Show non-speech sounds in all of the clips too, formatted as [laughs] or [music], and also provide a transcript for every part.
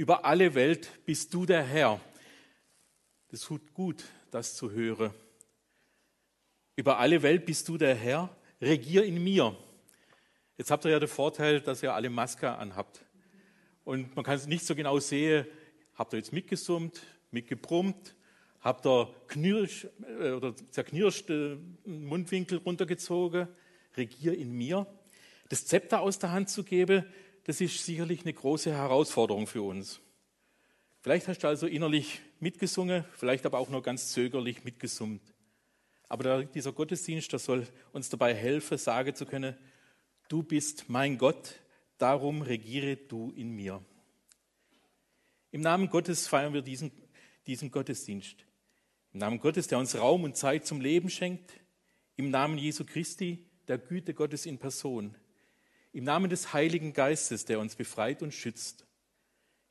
Über alle Welt bist du der Herr. Das tut gut, das zu hören. Über alle Welt bist du der Herr. Regier in mir. Jetzt habt ihr ja den Vorteil, dass ihr alle Maske anhabt. Und man kann es nicht so genau sehen, habt ihr jetzt mitgesummt, mitgebrummt, habt ihr knirsch, äh, oder zerknirschte Mundwinkel runtergezogen, regier in mir. Das Zepter aus der Hand zu geben, das ist sicherlich eine große Herausforderung für uns. Vielleicht hast du also innerlich mitgesungen, vielleicht aber auch nur ganz zögerlich mitgesummt. Aber dieser Gottesdienst, das soll uns dabei helfen, sagen zu können, du bist mein Gott, darum regiere du in mir. Im Namen Gottes feiern wir diesen, diesen Gottesdienst. Im Namen Gottes, der uns Raum und Zeit zum Leben schenkt. Im Namen Jesu Christi, der Güte Gottes in Person. Im Namen des Heiligen Geistes, der uns befreit und schützt.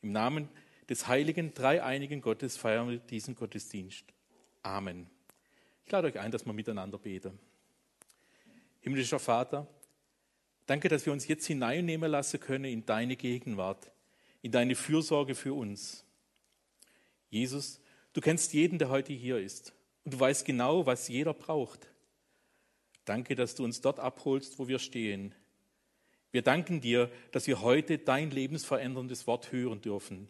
Im Namen des heiligen, dreieinigen Gottes feiern wir diesen Gottesdienst. Amen. Ich lade euch ein, dass wir miteinander beten. Himmlischer Vater, danke, dass wir uns jetzt hineinnehmen lassen können in deine Gegenwart, in deine Fürsorge für uns. Jesus, du kennst jeden, der heute hier ist und du weißt genau, was jeder braucht. Danke, dass du uns dort abholst, wo wir stehen, wir danken dir, dass wir heute dein lebensveränderndes Wort hören dürfen.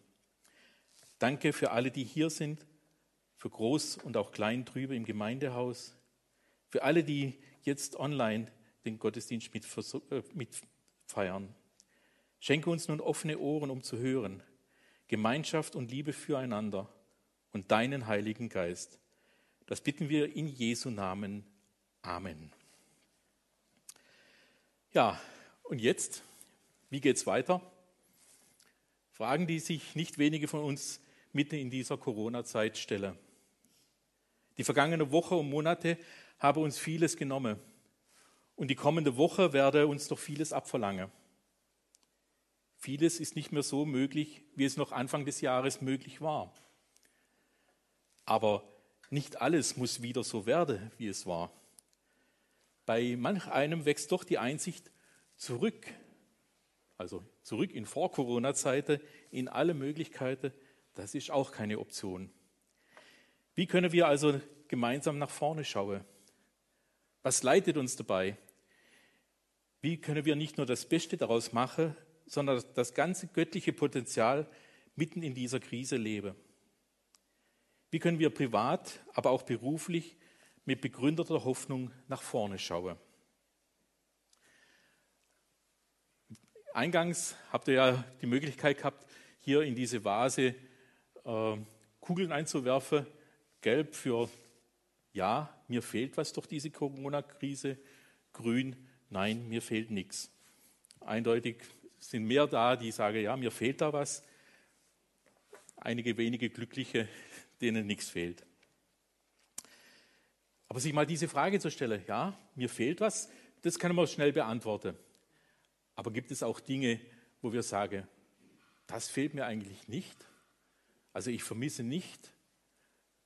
Danke für alle, die hier sind, für groß und auch klein drüber im Gemeindehaus, für alle, die jetzt online den Gottesdienst äh, mitfeiern. Schenke uns nun offene Ohren, um zu hören, Gemeinschaft und Liebe füreinander und deinen Heiligen Geist. Das bitten wir in Jesu Namen. Amen. Ja, und jetzt, wie geht es weiter? Fragen, die sich nicht wenige von uns mitten in dieser Corona-Zeit stellen. Die vergangene Woche und Monate haben uns vieles genommen. Und die kommende Woche werde uns noch vieles abverlangen. Vieles ist nicht mehr so möglich, wie es noch Anfang des Jahres möglich war. Aber nicht alles muss wieder so werden, wie es war. Bei manch einem wächst doch die Einsicht, zurück, also zurück in Vor-Corona-Zeiten, in alle Möglichkeiten, das ist auch keine Option. Wie können wir also gemeinsam nach vorne schauen? Was leitet uns dabei? Wie können wir nicht nur das Beste daraus machen, sondern das ganze göttliche Potenzial mitten in dieser Krise leben? Wie können wir privat, aber auch beruflich mit begründeter Hoffnung nach vorne schauen? Eingangs habt ihr ja die Möglichkeit gehabt, hier in diese Vase äh, Kugeln einzuwerfen. Gelb für ja, mir fehlt was durch diese Corona-Krise. Grün, nein, mir fehlt nichts. Eindeutig sind mehr da, die sagen, ja, mir fehlt da was. Einige wenige Glückliche, [laughs] denen nichts fehlt. Aber sich mal diese Frage zu stellen, ja, mir fehlt was, das kann man schnell beantworten. Aber gibt es auch Dinge, wo wir sagen, das fehlt mir eigentlich nicht? Also ich vermisse nicht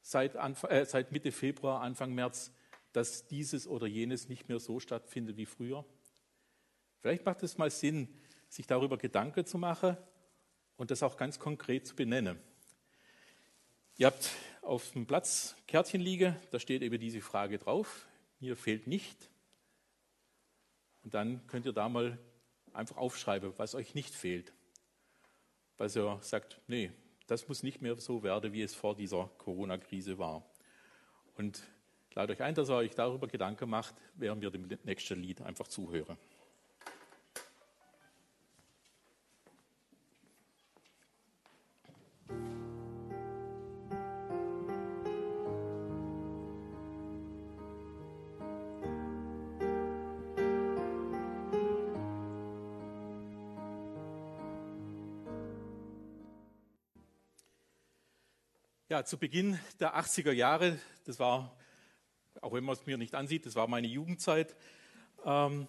seit, Anfang, äh, seit Mitte Februar, Anfang März, dass dieses oder jenes nicht mehr so stattfindet wie früher. Vielleicht macht es mal Sinn, sich darüber Gedanken zu machen und das auch ganz konkret zu benennen. Ihr habt auf dem Platz Kärtchen liegen, da steht eben diese Frage drauf. Mir fehlt nicht. Und dann könnt ihr da mal einfach aufschreibe, was euch nicht fehlt. Weil ihr sagt, nee, das muss nicht mehr so werden, wie es vor dieser Corona-Krise war. Und lade euch ein, dass ihr euch darüber Gedanken macht, während wir dem nächsten Lied einfach zuhören. Ja, zu Beginn der 80er Jahre, das war, auch wenn man es mir nicht ansieht, das war meine Jugendzeit, ähm,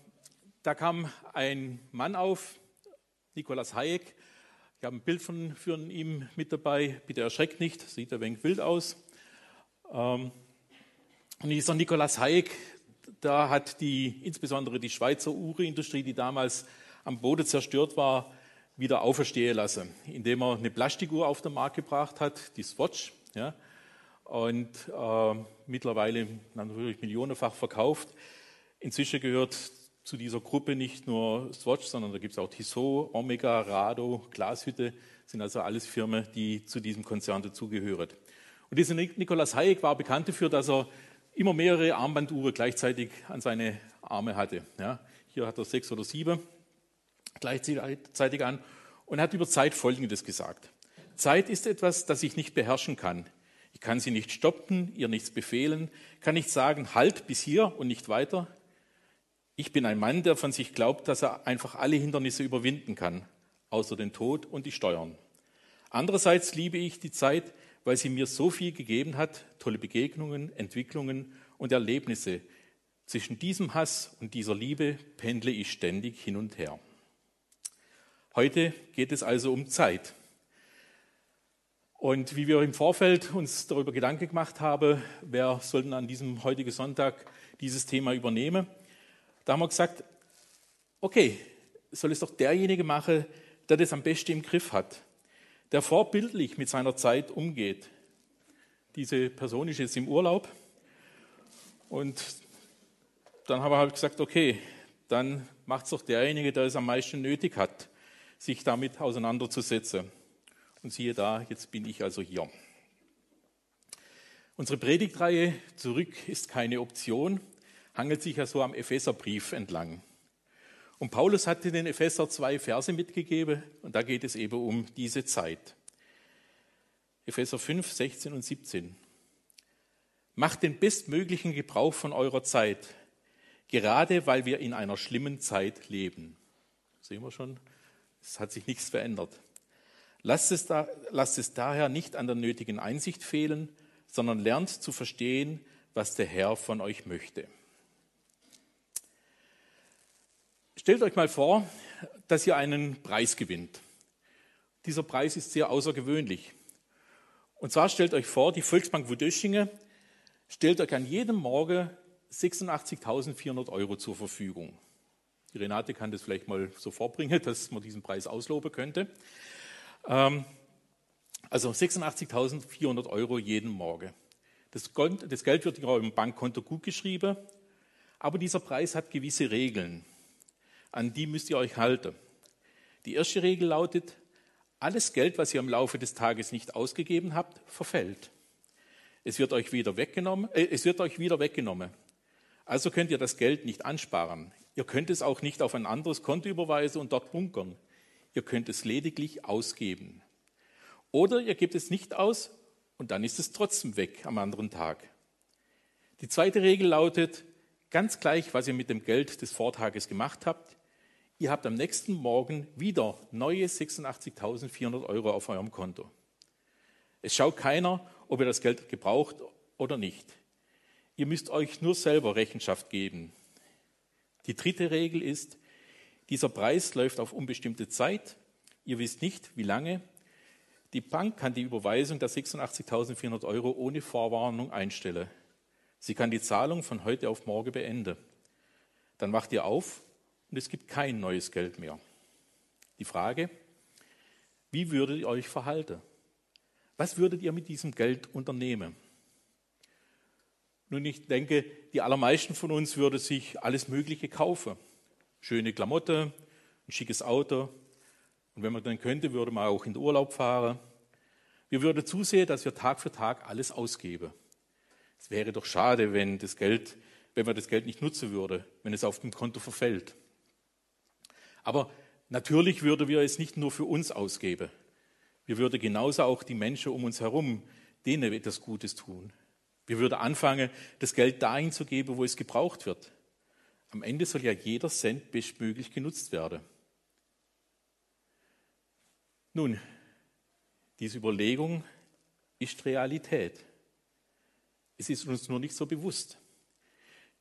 da kam ein Mann auf, Nikolaus Hayek. Ich habe ein Bild von, von ihm mit dabei, bitte erschreckt nicht, sieht ein wenig wild aus. Ähm, und dieser Nikolaus Hayek, da hat die, insbesondere die Schweizer Uhrenindustrie, die damals am Boden zerstört war, wieder auferstehen lassen, indem er eine Plastikuhr auf den Markt gebracht hat, die Swatch, ja, und äh, mittlerweile natürlich millionenfach verkauft. Inzwischen gehört zu dieser Gruppe nicht nur Swatch, sondern da gibt es auch Tissot, Omega, Rado, Glashütte, sind also alles Firmen, die zu diesem Konzern dazugehören. Und dieser Nikolaus Hayek war bekannt dafür, dass er immer mehrere Armbanduhren gleichzeitig an seine Arme hatte. Ja, hier hat er sechs oder sieben gleichzeitig an und hat über Zeit Folgendes gesagt. Zeit ist etwas, das ich nicht beherrschen kann. Ich kann sie nicht stoppen, ihr nichts befehlen, kann nicht sagen, halt bis hier und nicht weiter. Ich bin ein Mann, der von sich glaubt, dass er einfach alle Hindernisse überwinden kann, außer den Tod und die Steuern. Andererseits liebe ich die Zeit, weil sie mir so viel gegeben hat, tolle Begegnungen, Entwicklungen und Erlebnisse. Zwischen diesem Hass und dieser Liebe pendle ich ständig hin und her. Heute geht es also um Zeit. Und wie wir im Vorfeld uns darüber Gedanken gemacht haben, wer soll denn an diesem heutigen Sonntag dieses Thema übernehmen, da haben wir gesagt, okay, soll es doch derjenige machen, der das am besten im Griff hat, der vorbildlich mit seiner Zeit umgeht. Diese Person ist jetzt im Urlaub und dann haben wir halt gesagt, okay, dann macht es doch derjenige, der es am meisten nötig hat, sich damit auseinanderzusetzen. Und siehe da, jetzt bin ich also hier. Unsere Predigtreihe Zurück ist keine Option hangelt sich ja so am Epheserbrief entlang. Und Paulus hatte den Epheser zwei Verse mitgegeben und da geht es eben um diese Zeit. Epheser 5, 16 und 17. Macht den bestmöglichen Gebrauch von eurer Zeit, gerade weil wir in einer schlimmen Zeit leben. Sehen wir schon, es hat sich nichts verändert. Lasst es, da, lasst es daher nicht an der nötigen Einsicht fehlen, sondern lernt zu verstehen, was der Herr von euch möchte. Stellt euch mal vor, dass ihr einen Preis gewinnt. Dieser Preis ist sehr außergewöhnlich. Und zwar stellt euch vor, die Volksbank Wudöschinge stellt euch an jedem Morgen 86.400 Euro zur Verfügung. Die Renate kann das vielleicht mal so vorbringen, [laughs] dass man diesen Preis ausloben könnte. Ähm, also 86.400 Euro jeden Morgen. Das Geld wird eurem Bankkonto gut geschrieben, aber dieser Preis hat gewisse Regeln an die müsst ihr euch halten. Die erste Regel lautet, alles Geld, was ihr im Laufe des Tages nicht ausgegeben habt, verfällt. Es wird euch wieder weggenommen, äh, es wird euch wieder weggenommen. Also könnt ihr das Geld nicht ansparen. Ihr könnt es auch nicht auf ein anderes Konto überweisen und dort bunkern. Ihr könnt es lediglich ausgeben. Oder ihr gebt es nicht aus und dann ist es trotzdem weg am anderen Tag. Die zweite Regel lautet, ganz gleich, was ihr mit dem Geld des Vortages gemacht habt, Ihr habt am nächsten Morgen wieder neue 86.400 Euro auf eurem Konto. Es schaut keiner, ob ihr das Geld gebraucht oder nicht. Ihr müsst euch nur selber Rechenschaft geben. Die dritte Regel ist, dieser Preis läuft auf unbestimmte Zeit. Ihr wisst nicht, wie lange. Die Bank kann die Überweisung der 86.400 Euro ohne Vorwarnung einstellen. Sie kann die Zahlung von heute auf morgen beenden. Dann wacht ihr auf und es gibt kein neues Geld mehr. Die Frage, wie würdet ihr euch verhalten? Was würdet ihr mit diesem Geld unternehmen? Nun, ich denke, die allermeisten von uns würden sich alles Mögliche kaufen. Schöne Klamotte, ein schickes Auto. Und wenn man dann könnte, würde man auch in den Urlaub fahren. Wir würden zusehen, dass wir Tag für Tag alles ausgeben. Es wäre doch schade, wenn das Geld, wenn man das Geld nicht nutzen würde, wenn es auf dem Konto verfällt. Aber natürlich würden wir es nicht nur für uns ausgeben. Wir würden genauso auch die Menschen um uns herum, denen etwas Gutes tun. Wir würden anfangen, das Geld dahin zu geben, wo es gebraucht wird. Am Ende soll ja jeder Cent bestmöglich genutzt werden. Nun, diese Überlegung ist Realität. Es ist uns nur nicht so bewusst.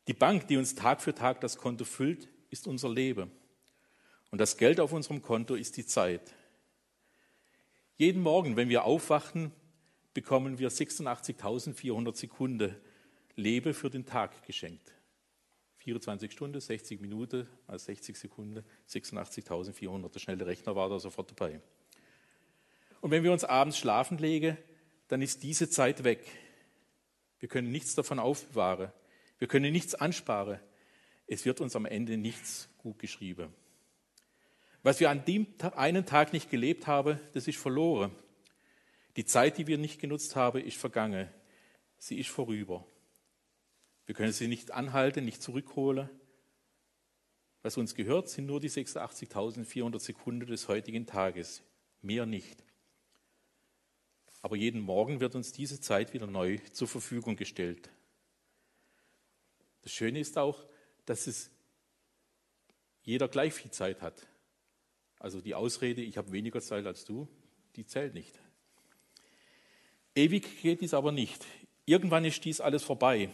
Die Bank, die uns Tag für Tag das Konto füllt, ist unser Leben. Und das Geld auf unserem Konto ist die Zeit. Jeden Morgen, wenn wir aufwachen, bekommen wir 86.400 Sekunden Lebe für den Tag geschenkt. 24 Stunden, 60 Minuten, also 60 Sekunden, 86.400. Der schnelle Rechner war da sofort dabei. Und wenn wir uns abends schlafen legen, dann ist diese Zeit weg. Wir können nichts davon aufbewahren. Wir können nichts ansparen. Es wird uns am Ende nichts gut geschrieben. Was wir an dem einen Tag nicht gelebt haben, das ist verloren. Die Zeit, die wir nicht genutzt haben, ist vergangen. Sie ist vorüber. Wir können sie nicht anhalten, nicht zurückholen. Was uns gehört, sind nur die 86.400 Sekunden des heutigen Tages, mehr nicht. Aber jeden Morgen wird uns diese Zeit wieder neu zur Verfügung gestellt. Das Schöne ist auch, dass es jeder gleich viel Zeit hat. Also die Ausrede, ich habe weniger Zeit als du, die zählt nicht. Ewig geht dies aber nicht. Irgendwann ist dies alles vorbei.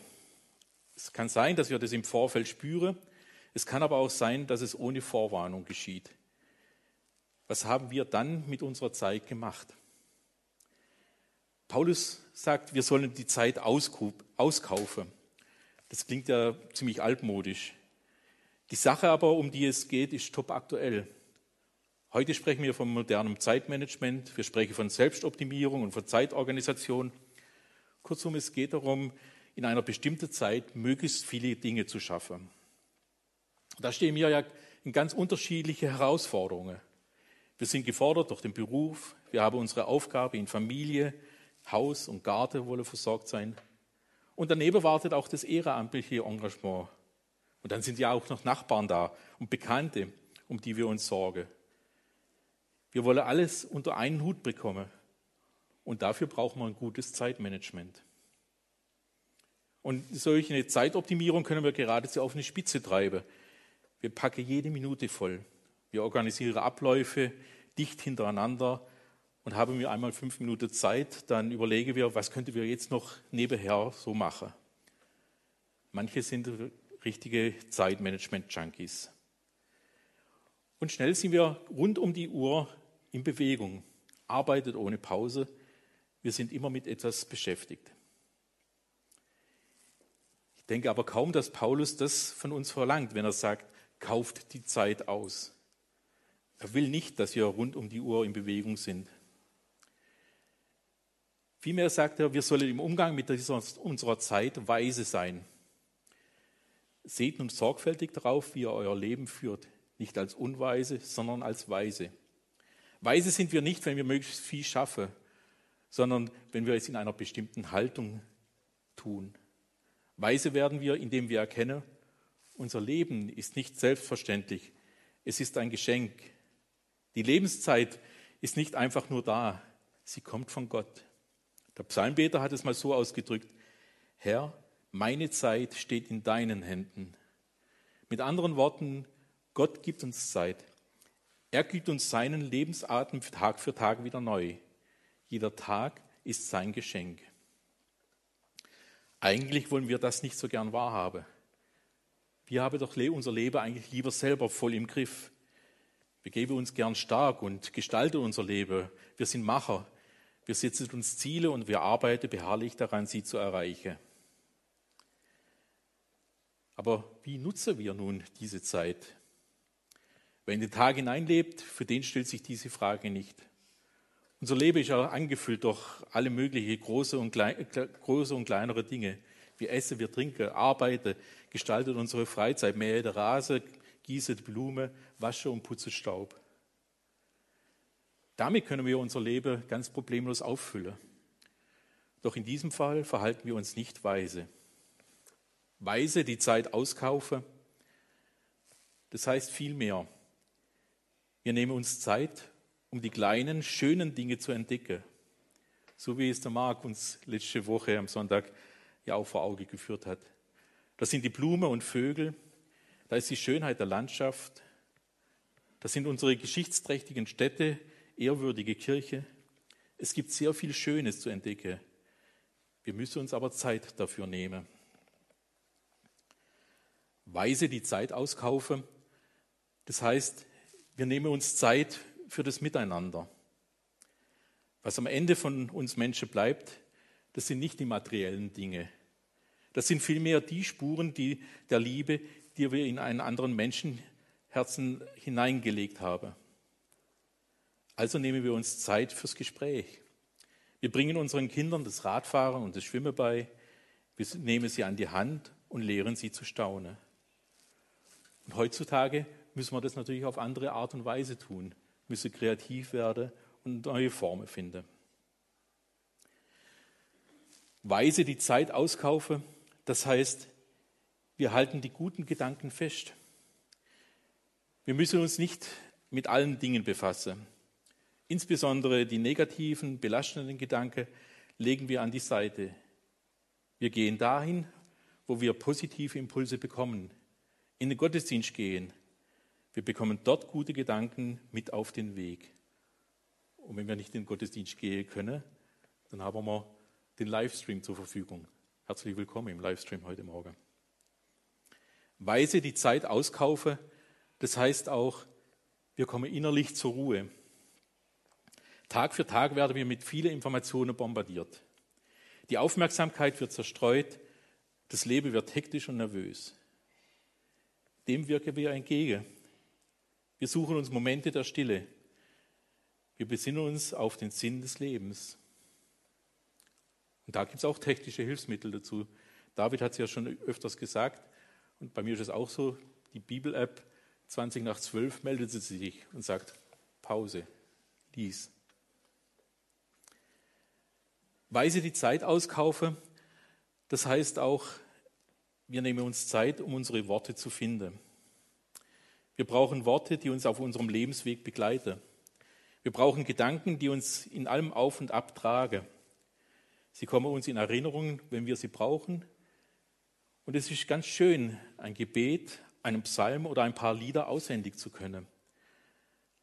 Es kann sein, dass wir das im Vorfeld spüren. Es kann aber auch sein, dass es ohne Vorwarnung geschieht. Was haben wir dann mit unserer Zeit gemacht? Paulus sagt, wir sollen die Zeit auskaufen. Das klingt ja ziemlich altmodisch. Die Sache aber, um die es geht, ist top aktuell. Heute sprechen wir von modernem Zeitmanagement, wir sprechen von Selbstoptimierung und von Zeitorganisation. Kurzum, es geht darum, in einer bestimmten Zeit möglichst viele Dinge zu schaffen. Da stehen wir ja in ganz unterschiedliche Herausforderungen. Wir sind gefordert durch den Beruf, wir haben unsere Aufgabe in Familie, Haus und Garten wollen versorgt sein. Und daneben wartet auch das ehrenamtliche Engagement. Und dann sind ja auch noch Nachbarn da und Bekannte, um die wir uns sorgen. Wir wollen alles unter einen Hut bekommen. Und dafür brauchen wir ein gutes Zeitmanagement. Und solche Zeitoptimierung können wir geradezu auf eine Spitze treiben. Wir packen jede Minute voll. Wir organisieren Abläufe dicht hintereinander und haben wir einmal fünf Minuten Zeit, dann überlegen wir, was könnten wir jetzt noch nebenher so machen. Manche sind richtige Zeitmanagement-Junkies. Und schnell sind wir rund um die Uhr in Bewegung, arbeitet ohne Pause. Wir sind immer mit etwas beschäftigt denke aber kaum, dass Paulus das von uns verlangt, wenn er sagt, kauft die Zeit aus. Er will nicht, dass wir rund um die Uhr in Bewegung sind. Vielmehr sagt er, wir sollen im Umgang mit dieser, unserer Zeit weise sein. Seht nun sorgfältig darauf, wie ihr euer Leben führt, nicht als Unweise, sondern als Weise. Weise sind wir nicht, wenn wir möglichst viel schaffen, sondern wenn wir es in einer bestimmten Haltung tun. Weise werden wir, indem wir erkennen, unser Leben ist nicht selbstverständlich. Es ist ein Geschenk. Die Lebenszeit ist nicht einfach nur da, sie kommt von Gott. Der Psalmbeter hat es mal so ausgedrückt, Herr, meine Zeit steht in deinen Händen. Mit anderen Worten, Gott gibt uns Zeit. Er gibt uns seinen Lebensatem Tag für Tag wieder neu. Jeder Tag ist sein Geschenk. Eigentlich wollen wir das nicht so gern wahrhaben. Wir haben doch unser Leben eigentlich lieber selber voll im Griff. Wir geben uns gern stark und gestalten unser Leben. Wir sind Macher. Wir setzen uns Ziele und wir arbeiten beharrlich daran, sie zu erreichen. Aber wie nutzen wir nun diese Zeit? Wer in den Tag hineinlebt, für den stellt sich diese Frage nicht. Unser Leben ist ja angefüllt durch alle möglichen große und, klein, große und kleinere Dinge. Wir essen, wir trinken, arbeiten, gestalten unsere Freizeit, mähen der Rase, gießen Blume, waschen und putzen Staub. Damit können wir unser Leben ganz problemlos auffüllen. Doch in diesem Fall verhalten wir uns nicht weise. Weise die Zeit auskaufen, das heißt viel mehr. Wir nehmen uns Zeit um die kleinen, schönen Dinge zu entdecken. So wie es der Marc uns letzte Woche am Sonntag ja auch vor Auge geführt hat. Das sind die Blumen und Vögel, da ist die Schönheit der Landschaft, das sind unsere geschichtsträchtigen Städte, ehrwürdige Kirche. Es gibt sehr viel Schönes zu entdecken. Wir müssen uns aber Zeit dafür nehmen. Weise die Zeit auskaufen, das heißt, wir nehmen uns Zeit für das Miteinander. Was am Ende von uns Menschen bleibt, das sind nicht die materiellen Dinge. Das sind vielmehr die Spuren die, der Liebe, die wir in einen anderen Menschenherzen hineingelegt haben. Also nehmen wir uns Zeit fürs Gespräch. Wir bringen unseren Kindern das Radfahren und das Schwimmen bei. Wir nehmen sie an die Hand und lehren sie zu staunen. Und heutzutage müssen wir das natürlich auf andere Art und Weise tun, müssen kreativ werden und neue Formen finden. Weise die Zeit auskaufe, das heißt, wir halten die guten Gedanken fest. Wir müssen uns nicht mit allen Dingen befassen. Insbesondere die negativen, belastenden Gedanken legen wir an die Seite. Wir gehen dahin, wo wir positive Impulse bekommen, in den Gottesdienst gehen. Wir bekommen dort gute Gedanken mit auf den Weg. Und wenn wir nicht in den Gottesdienst gehen können, dann haben wir den Livestream zur Verfügung. Herzlich willkommen im Livestream heute Morgen. Weise die Zeit auskaufe, das heißt auch, wir kommen innerlich zur Ruhe. Tag für Tag werden wir mit vielen Informationen bombardiert. Die Aufmerksamkeit wird zerstreut, das Leben wird hektisch und nervös. Dem wirken wir entgegen. Wir suchen uns Momente der Stille. Wir besinnen uns auf den Sinn des Lebens. Und da gibt es auch technische Hilfsmittel dazu. David hat es ja schon öfters gesagt, und bei mir ist es auch so, die Bibel-App 20 nach 12 meldet sie sich und sagt, Pause, lies. Weise die Zeit auskaufe, das heißt auch, wir nehmen uns Zeit, um unsere Worte zu finden. Wir brauchen Worte, die uns auf unserem Lebensweg begleiten. Wir brauchen Gedanken, die uns in allem auf und ab tragen. Sie kommen uns in Erinnerung, wenn wir sie brauchen. Und es ist ganz schön, ein Gebet, einen Psalm oder ein paar Lieder auswendig zu können.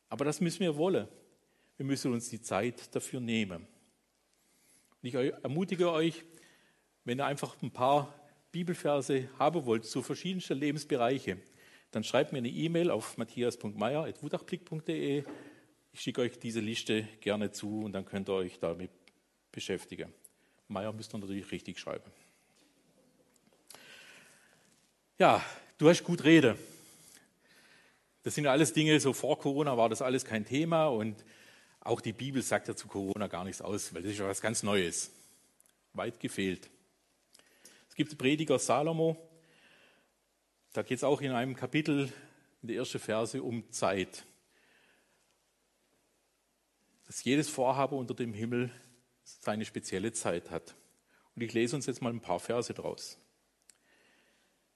Aber das müssen wir wollen. Wir müssen uns die Zeit dafür nehmen. Und ich ermutige euch, wenn ihr einfach ein paar Bibelverse haben wollt zu verschiedensten Lebensbereichen, dann schreibt mir eine E-Mail auf matthias.meier.wutachblick.de. Ich schicke euch diese Liste gerne zu und dann könnt ihr euch damit beschäftigen. Meier müsst ihr natürlich richtig schreiben. Ja, du hast gut Rede. Das sind alles Dinge, so vor Corona war das alles kein Thema und auch die Bibel sagt ja zu Corona gar nichts aus, weil das ist ja was ganz Neues. Weit gefehlt. Es gibt Prediger Salomo, da geht es auch in einem Kapitel, in der ersten Verse, um Zeit. Dass jedes Vorhaben unter dem Himmel seine spezielle Zeit hat. Und ich lese uns jetzt mal ein paar Verse draus.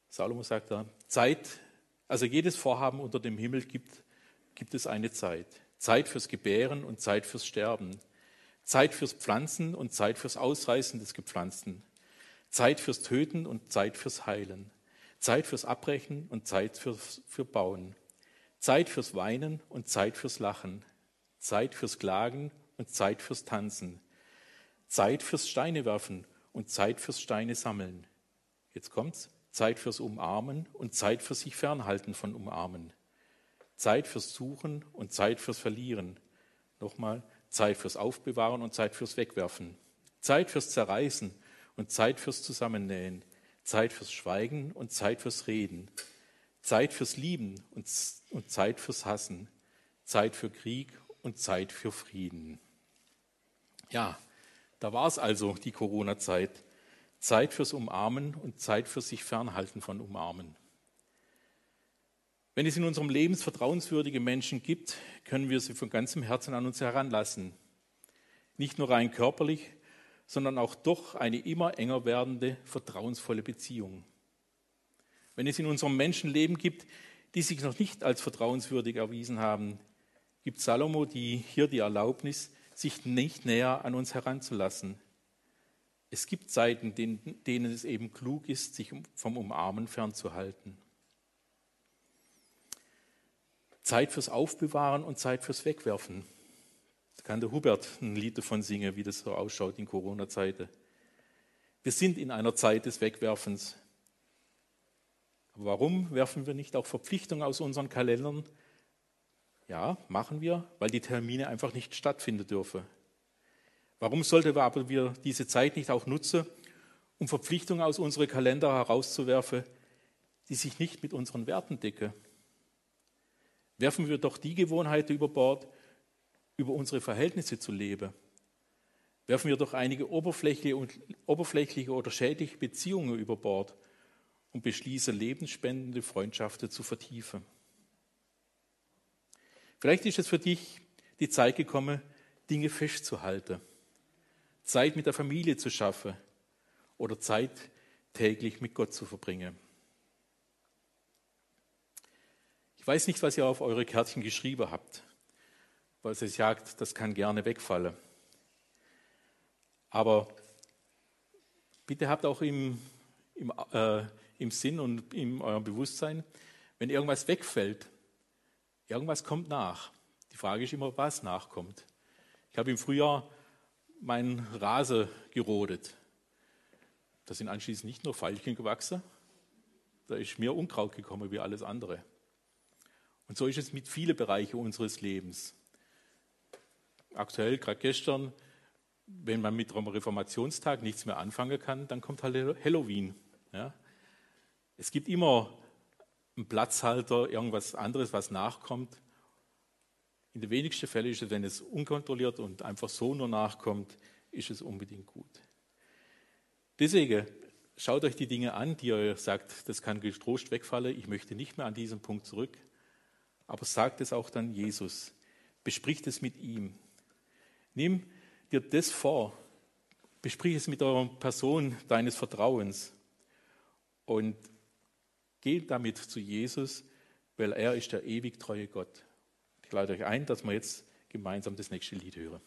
Salomo sagt da, Zeit, also jedes Vorhaben unter dem Himmel gibt, gibt es eine Zeit. Zeit fürs Gebären und Zeit fürs Sterben. Zeit fürs Pflanzen und Zeit fürs Ausreißen des Gepflanzten. Zeit fürs Töten und Zeit fürs Heilen. Zeit fürs Abbrechen und Zeit fürs, für Bauen. Zeit fürs Weinen und Zeit fürs Lachen. Zeit fürs Klagen und Zeit fürs Tanzen. Zeit fürs Steine werfen und Zeit fürs Steine sammeln. Jetzt kommt's. Zeit fürs Umarmen und Zeit für sich fernhalten von Umarmen. Zeit fürs Suchen und Zeit fürs Verlieren. Nochmal, Zeit fürs Aufbewahren und Zeit fürs Wegwerfen. Zeit fürs Zerreißen und Zeit fürs Zusammennähen. Zeit fürs Schweigen und Zeit fürs Reden. Zeit fürs Lieben und, Zeit fürs Hassen. Zeit für Krieg und Zeit für Frieden. Ja, da war es also, die Corona-Zeit. Zeit fürs Umarmen und Zeit für sich fernhalten von Umarmen. Wenn es in unserem Leben vertrauenswürdige Menschen gibt, können wir sie von ganzem Herzen an uns heranlassen. Nicht nur rein körperlich, sondern auch durch eine immer enger werdende, vertrauensvolle Beziehung. Wenn es in unserem Menschenleben gibt, die sich noch nicht als vertrauenswürdig erwiesen haben, gibt Salomo die, hier die Erlaubnis, sich nicht näher an uns heranzulassen. Es gibt Zeiten, denen es eben klug ist, sich vom Umarmen fernzuhalten. Zeit fürs Aufbewahren und Zeit fürs Wegwerfen. Da kann der Hubert ein Lied davon singen, wie das so ausschaut in Corona-Zeiten. Wir sind in einer Zeit des Wegwerfens. Aber warum werfen wir nicht auch Verpflichtungen aus unseren Kalendern ja, machen wir, weil die Termine einfach nicht stattfinden dürfen. Warum sollten wir aber wir diese Zeit nicht auch nutzen, um Verpflichtungen aus unseren Kalender herauszuwerfen, die sich nicht mit unseren Werten decken? Werfen wir doch die Gewohnheiten über Bord, über unsere Verhältnisse zu leben. Werfen wir doch einige oberflächliche, und, oberflächliche oder schädliche Beziehungen über Bord und beschließen, lebensspendende Freundschaften zu vertiefen. Vielleicht ist es für dich die Zeit gekommen, Dinge festzuhalten, Zeit mit der Familie zu schaffen oder Zeit täglich mit Gott zu verbringen. Ich weiß nicht, was ihr auf eure Kärtchen geschrieben habt, weil es sagt, das kann gerne wegfallen. Aber bitte habt auch im, im, äh, im Sinn und in eurem Bewusstsein, wenn irgendwas wegfällt, irgendwas kommt nach. Die Frage ist immer, was nachkommt. Ich habe im Frühjahr meinen Rasen gerodet. Da sind anschließend nicht nur Veilchen gewachsen, da ist mehr Unkraut gekommen wie alles andere. Und so ist es mit vielen Bereichen unseres Lebens. Aktuell, gerade gestern, wenn man mit dem Reformationstag nichts mehr anfangen kann, dann kommt halt Halloween. Ja? Es gibt immer einen Platzhalter, irgendwas anderes, was nachkommt. In den wenigsten Fällen ist es, wenn es unkontrolliert und einfach so nur nachkommt, ist es unbedingt gut. Deswegen schaut euch die Dinge an, die ihr sagt, das kann getrost wegfallen, ich möchte nicht mehr an diesen Punkt zurück aber sagt es auch dann Jesus. Bespricht es mit ihm. Nimm dir das vor. Besprich es mit der Person deines Vertrauens. Und geh damit zu Jesus, weil er ist der ewig treue Gott. Ich lade euch ein, dass wir jetzt gemeinsam das nächste Lied hören.